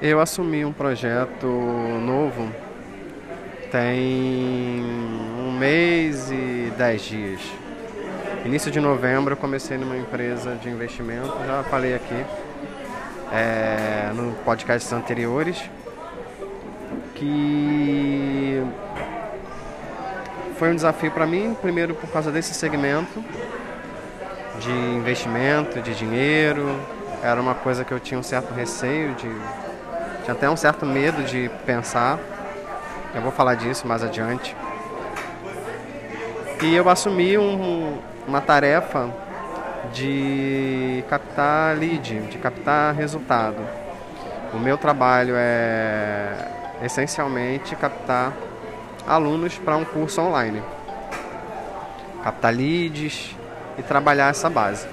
Eu assumi um projeto novo tem um mês e dez dias. Início de novembro eu comecei numa empresa de investimento, já falei aqui é, no podcasts anteriores, que foi um desafio para mim, primeiro por causa desse segmento de investimento, de dinheiro, era uma coisa que eu tinha um certo receio de tinha até um certo medo de pensar. Eu vou falar disso mais adiante. E eu assumi um, uma tarefa de captar lead, de captar resultado. O meu trabalho é essencialmente captar alunos para um curso online. Captar leads e trabalhar essa base.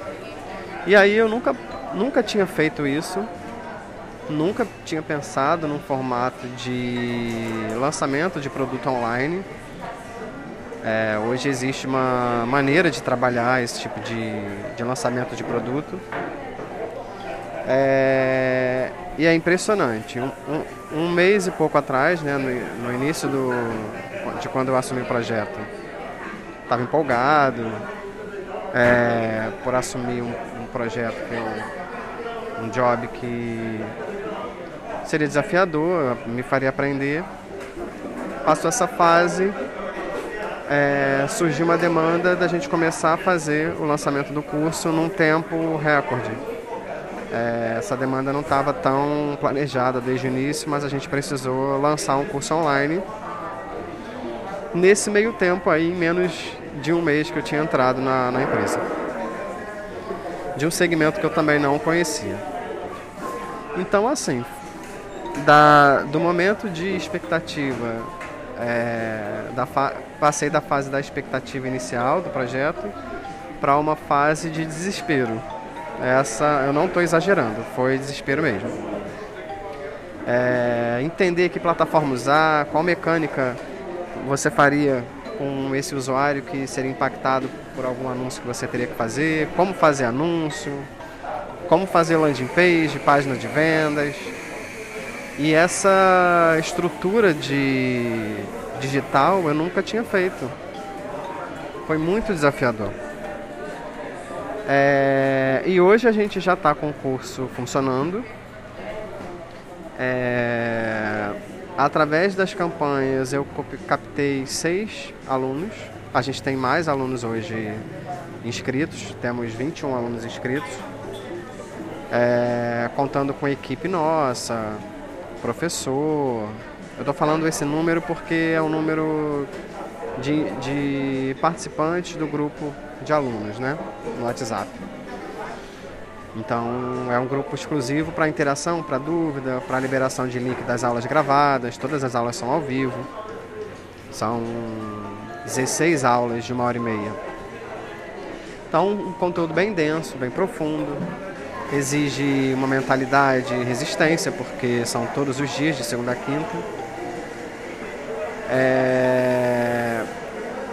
E aí eu nunca, nunca tinha feito isso nunca tinha pensado num formato de lançamento de produto online. É, hoje existe uma maneira de trabalhar esse tipo de, de lançamento de produto. É, e é impressionante. Um, um, um, mês e pouco atrás, né, no, no, início do, de quando eu assumi o projeto, estava empolgado é, por assumir um, um projeto que eu, um job que seria desafiador, me faria aprender. Passou essa fase, é, surgiu uma demanda da gente começar a fazer o lançamento do curso num tempo recorde. É, essa demanda não estava tão planejada desde o início, mas a gente precisou lançar um curso online. Nesse meio tempo aí, em menos de um mês que eu tinha entrado na, na empresa. De um segmento que eu também não conhecia. Então, assim, da, do momento de expectativa, é, da passei da fase da expectativa inicial do projeto para uma fase de desespero. Essa eu não estou exagerando, foi desespero mesmo. É, entender que plataforma usar, qual mecânica você faria com esse usuário que seria impactado por algum anúncio que você teria que fazer, como fazer anúncio, como fazer landing page, página de vendas, e essa estrutura de digital eu nunca tinha feito. Foi muito desafiador. É, e hoje a gente já está com o curso funcionando. É, através das campanhas eu captei seis alunos. A gente tem mais alunos hoje inscritos, temos 21 alunos inscritos. É, contando com equipe nossa, professor. Eu estou falando esse número porque é o número de, de participantes do grupo de alunos, né? No WhatsApp. Então é um grupo exclusivo para interação, para dúvida, para liberação de link das aulas gravadas. Todas as aulas são ao vivo. São 16 aulas de uma hora e meia. Então um conteúdo bem denso, bem profundo exige uma mentalidade e resistência, porque são todos os dias, de segunda a quinta. É...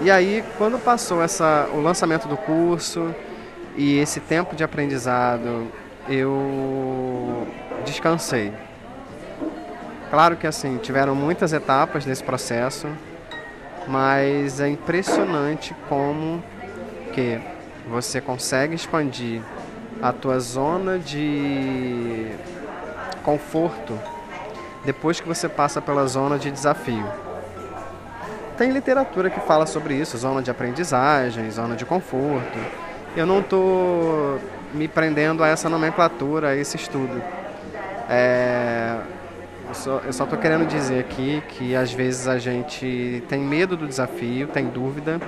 E aí, quando passou essa, o lançamento do curso e esse tempo de aprendizado, eu descansei. Claro que assim, tiveram muitas etapas nesse processo, mas é impressionante como que você consegue expandir a tua zona de conforto depois que você passa pela zona de desafio. Tem literatura que fala sobre isso, zona de aprendizagem, zona de conforto. Eu não estou me prendendo a essa nomenclatura, a esse estudo. É, eu só estou querendo dizer aqui que às vezes a gente tem medo do desafio, tem dúvida,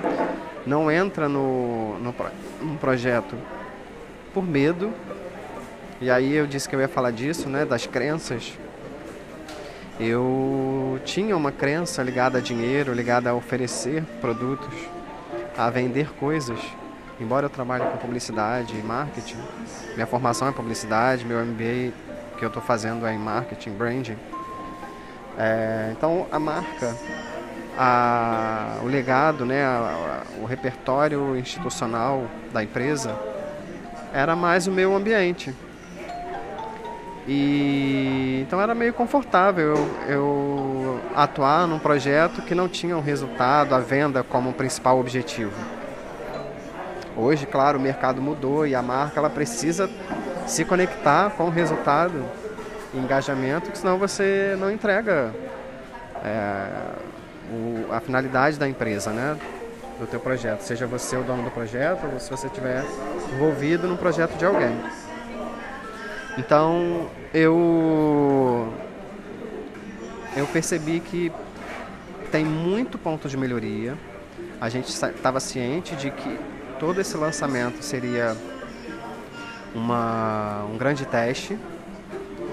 não entra no, no, no projeto por medo. E aí eu disse que eu ia falar disso, né, das crenças. Eu tinha uma crença ligada a dinheiro, ligada a oferecer produtos, a vender coisas. Embora eu trabalhe com publicidade e marketing, minha formação é publicidade, meu MBA que eu estou fazendo é em marketing, branding. É, então a marca, a, o legado, né, a, a, o repertório institucional da empresa era mais o meu ambiente. E então era meio confortável eu, eu atuar num projeto que não tinha um resultado, a venda como principal objetivo. Hoje, claro, o mercado mudou e a marca ela precisa se conectar com o resultado engajamento, senão você não entrega é, o, a finalidade da empresa, né? Do teu projeto, seja você o dono do projeto ou se você estiver envolvido no projeto de alguém. Então eu eu percebi que tem muito ponto de melhoria. A gente estava ciente de que todo esse lançamento seria uma, um grande teste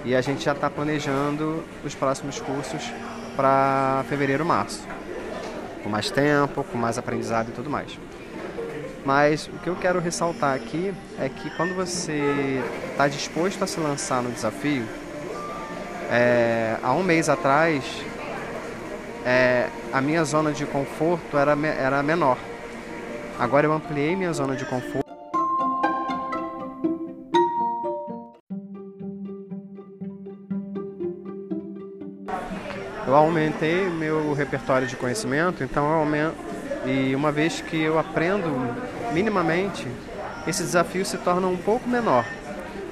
e a gente já está planejando os próximos cursos para fevereiro, março, mais tempo, com mais aprendizado e tudo mais. Mas o que eu quero ressaltar aqui é que quando você está disposto a se lançar no desafio, é, há um mês atrás, é, a minha zona de conforto era, era menor. Agora eu ampliei minha zona de conforto. Eu aumentei meu repertório de conhecimento, então eu aumento, e uma vez que eu aprendo minimamente, esse desafio se torna um pouco menor,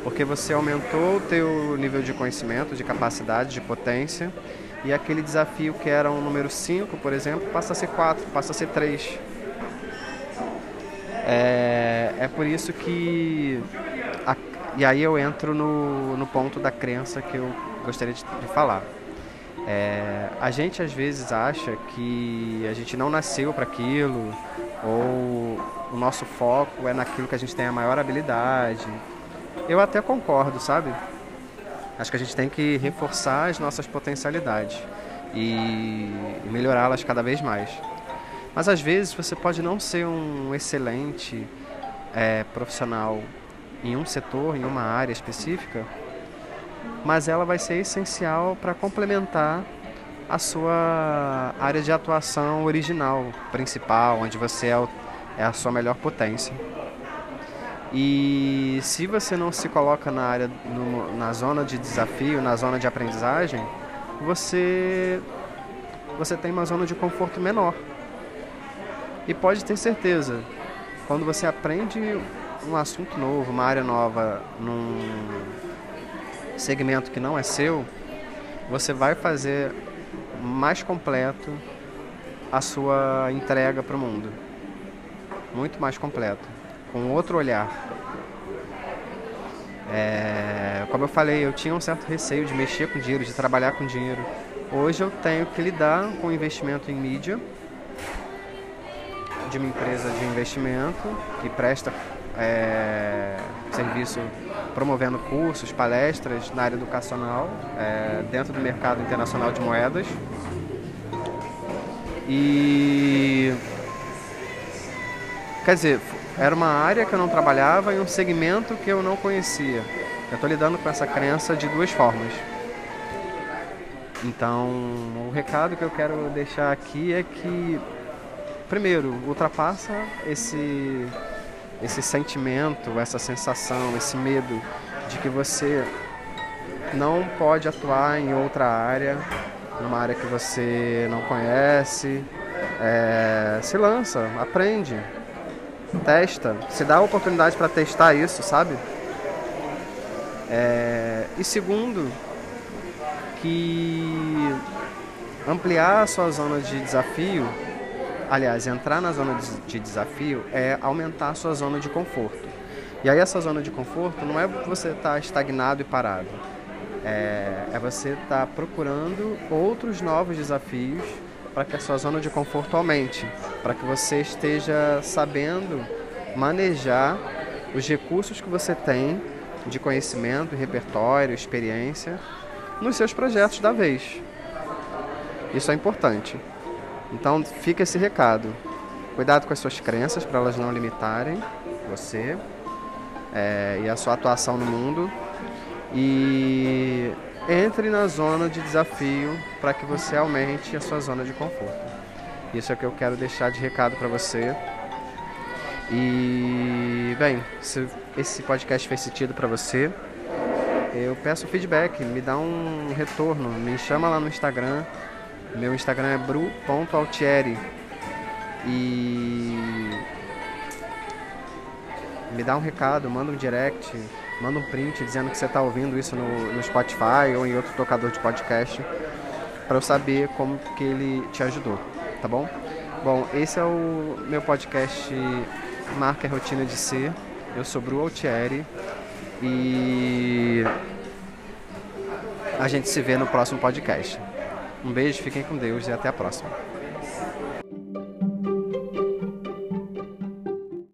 porque você aumentou o teu nível de conhecimento, de capacidade, de potência, e aquele desafio que era um número 5, por exemplo, passa a ser 4, passa a ser 3. É, é por isso que. A, e aí eu entro no, no ponto da crença que eu gostaria de, de falar. É, a gente às vezes acha que a gente não nasceu para aquilo, ou o nosso foco é naquilo que a gente tem a maior habilidade. Eu até concordo, sabe? Acho que a gente tem que reforçar as nossas potencialidades e, melhorá-las cada vez mais. Mas às vezes você pode não ser um excelente é, profissional em um setor, em uma área específica, mas ela vai ser essencial para complementar a sua área de atuação original, principal, onde você é, o, é a sua melhor potência. E se você não se coloca na área, no, na zona de desafio, na zona de aprendizagem, você, você tem uma zona de conforto menor. E pode ter certeza, quando você aprende um assunto novo, uma área nova, num segmento que não é seu, você vai fazer mais completo a sua entrega para o mundo. Muito mais completo, com outro olhar. É, como eu falei, eu tinha um certo receio de mexer com dinheiro, de trabalhar com dinheiro. Hoje eu tenho que lidar com investimento em mídia de uma empresa de investimento que presta é, serviço promovendo cursos, palestras na área educacional é, dentro do mercado internacional de moedas. E quer dizer, era uma área que eu não trabalhava e um segmento que eu não conhecia. Eu estou lidando com essa crença de duas formas. Então, o recado que eu quero deixar aqui é que primeiro, ultrapassa esse esse sentimento, essa sensação, esse medo de que você não pode atuar em outra área, numa área que você não conhece. É, se lança, aprende, testa, se dá a oportunidade para testar isso, sabe? É, e segundo, que ampliar a sua zona de desafio aliás, entrar na zona de desafio é aumentar a sua zona de conforto. E aí essa zona de conforto não é você estar tá estagnado e parado. É, é você estar tá procurando outros novos desafios para que a sua zona de conforto aumente, para que você esteja sabendo manejar os recursos que você tem de conhecimento, repertório, experiência nos seus projetos da vez. Isso é importante. Então fica esse recado. Cuidado com as suas crenças para elas não limitarem você é, e a sua atuação no mundo. E entre na zona de desafio para que você aumente a sua zona de conforto. Isso é o que eu quero deixar de recado para você. E, bem, se esse podcast fez sentido para você, eu peço feedback, me dá um retorno, me chama lá no Instagram. Meu Instagram é bru.altieri. E me dá um recado, manda um direct, manda um print dizendo que você está ouvindo isso no, no Spotify ou em outro tocador de podcast para eu saber como que ele te ajudou, tá bom? Bom, esse é o meu podcast Marca a Rotina de Ser. Eu sou Bru Altieri e a gente se vê no próximo podcast. Um beijo, fiquem com Deus e até a próxima.